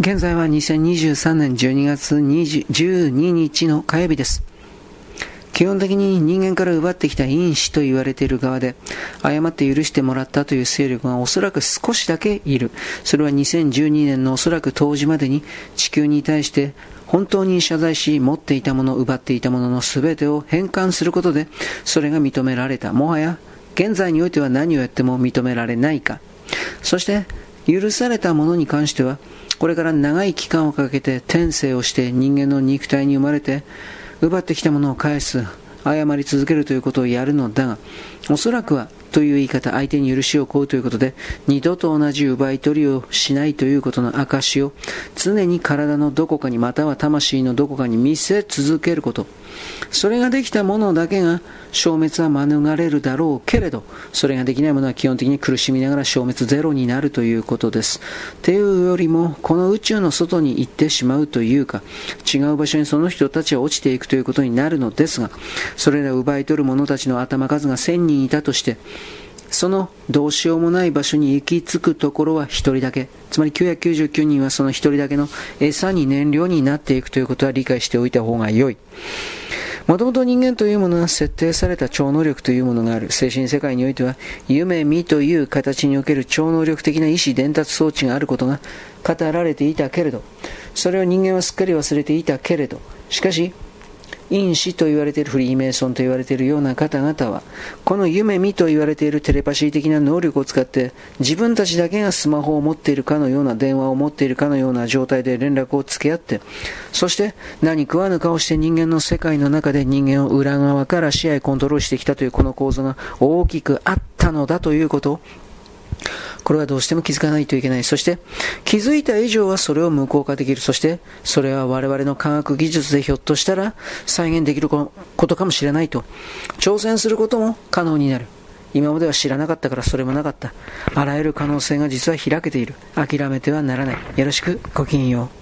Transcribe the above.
現在は2023年12月12日の火曜日です。基本的に人間から奪ってきた因子と言われている側で、誤って許してもらったという勢力がおそらく少しだけいる。それは2012年のおそらく当時までに地球に対して本当に謝罪し、持っていたもの、奪っていたものの全てを返還することで、それが認められた。もはや、現在においては何をやっても認められないか。そして、許されたものに関しては、これから長い期間をかけて転生をして人間の肉体に生まれて、奪ってきたものを返す、謝り続けるということをやるのだが、おそらくはという言い方、相手に許しを請うということで、二度と同じ奪い取りをしないということの証を、常に体のどこかにまたは魂のどこかに見せ続けること。それができたものだけが消滅は免れるだろうけれど、それができないものは基本的に苦しみながら消滅ゼロになるということです。っていうよりも、この宇宙の外に行ってしまうというか、違う場所にその人たちは落ちていくということになるのですが、それらを奪い取る者たちの頭数が1000人いたとして、そのどうしようもない場所に行き着くところは1人だけ。つまり999人はその1人だけの餌に燃料になっていくということは理解しておいた方が良い。もともと人間というものは設定された超能力というものがある。精神世界においては、夢見という形における超能力的な意思伝達装置があることが語られていたけれど、それを人間はすっかり忘れていたけれど、しかし、因子と言われているフリーメイソンと言われているような方々は、この夢見と言われているテレパシー的な能力を使って、自分たちだけがスマホを持っているかのような電話を持っているかのような状態で連絡を付け合って、そして何食わぬ顔して人間の世界の中で人間を裏側から支配コントロールしてきたというこの構造が大きくあったのだということをこれはどうしても気づかないといけない。そして、気づいた以上はそれを無効化できる。そして、それは我々の科学技術でひょっとしたら再現できることかもしれないと。挑戦することも可能になる。今までは知らなかったからそれもなかった。あらゆる可能性が実は開けている。諦めてはならない。よろしく、ごきげんよう。